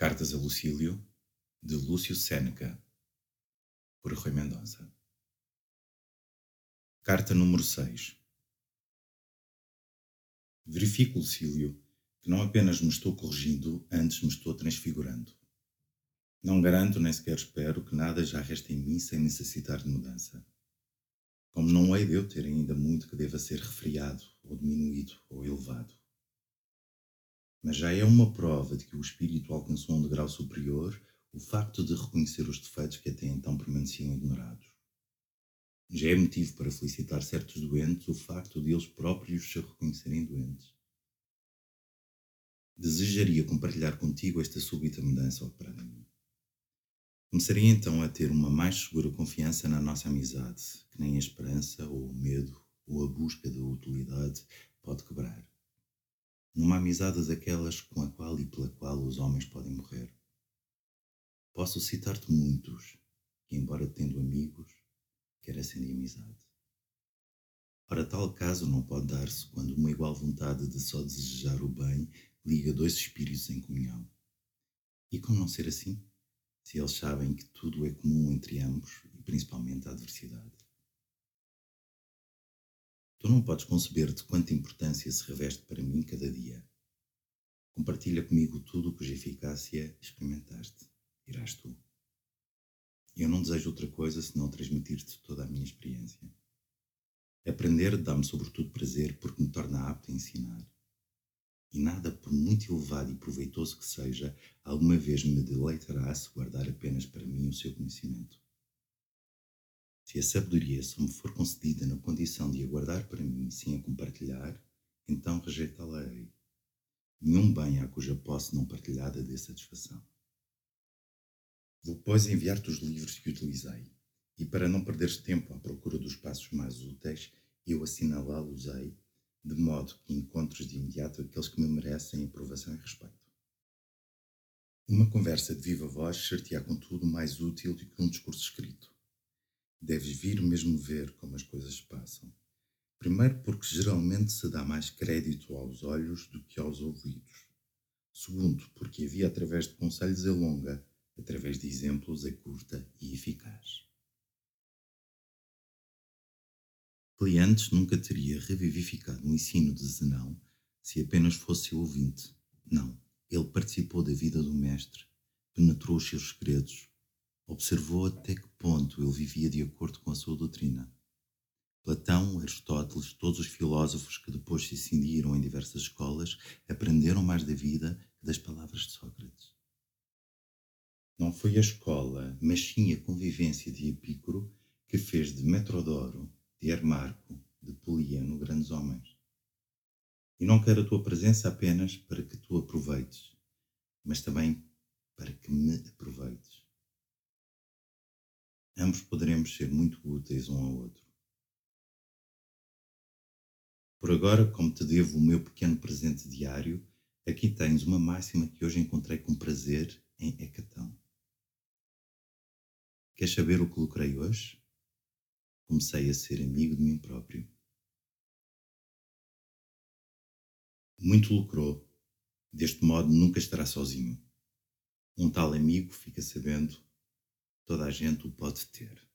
Cartas a Lucílio, de Lúcio Sêneca, por Rui Mendonça. Carta número 6 Verifico, Lucílio, que não apenas me estou corrigindo, antes me estou transfigurando. Não garanto nem sequer espero que nada já reste em mim sem necessitar de mudança. Como não hei de eu ter ainda muito que deva ser refriado, ou diminuído, ou elevado mas já é uma prova de que o espírito alcançou um degrau superior o facto de reconhecer os defeitos que até então permaneciam ignorados. Já é motivo para felicitar certos doentes o facto de eles próprios se reconhecerem doentes. Desejaria compartilhar contigo esta súbita mudança operada em mim. Começarei então a ter uma mais segura confiança na nossa amizade, que nem a esperança, ou o medo, ou a busca da utilidade pode quebrar numa amizade daquelas com a qual e pela qual os homens podem morrer. Posso citar-te muitos que, embora tendo amigos, carecem de amizade. Ora, tal caso não pode dar-se quando uma igual vontade de só desejar o bem liga dois espíritos em comunhão. E como não ser assim, se eles sabem que tudo é comum entre ambos e principalmente a adversidade? Tu não podes conceber de quanta importância se reveste para mim cada dia. Compartilha comigo tudo cuja eficácia experimentaste. Irás tu. Eu não desejo outra coisa senão transmitir-te toda a minha experiência. Aprender dá-me sobretudo prazer porque me torna apto a ensinar. E nada, por muito elevado e proveitoso que seja, alguma vez me deleitará se guardar apenas para mim o seu conhecimento. Se a sabedoria só me for concedida na condição de aguardar para mim sem a compartilhar, então rejeitá-la-ei. Nenhum bem há cuja posse não partilhada dê satisfação. Vou, pois, enviar-te os livros que utilizei, e para não perderes tempo à procura dos passos mais úteis, eu assinalá-los-ei, de modo que encontres de imediato aqueles que me merecem aprovação e respeito. Uma conversa de viva voz ser-te-á, contudo, mais útil do que um discurso escrito Deves vir mesmo ver como as coisas passam. Primeiro, porque geralmente se dá mais crédito aos olhos do que aos ouvidos. Segundo, porque a via através de conselhos é longa, através de exemplos é curta e eficaz. Cleantes nunca teria revivificado o ensino de Zenão se apenas fosse ouvinte. Não, ele participou da vida do Mestre, penetrou os seus segredos, observou até que ponto ele vivia de acordo com a sua doutrina. Platão, Aristóteles, todos os filósofos que depois se cindiram em diversas escolas aprenderam mais da vida que das palavras de Sócrates. Não foi a escola, mas sim a convivência de Epicuro que fez de Metrodoro, de Hermarco, de Poliano grandes homens. E não quero a tua presença apenas para que tu aproveites, mas também para que me aproveites ambos poderemos ser muito úteis um ao outro. Por agora, como te devo o meu pequeno presente diário, aqui tens uma máxima que hoje encontrei com prazer em Hecatão. Queres saber o que lucrei hoje? Comecei a ser amigo de mim próprio. Muito lucrou. Deste modo nunca estará sozinho. Um tal amigo fica sabendo toda a gente o pode ter.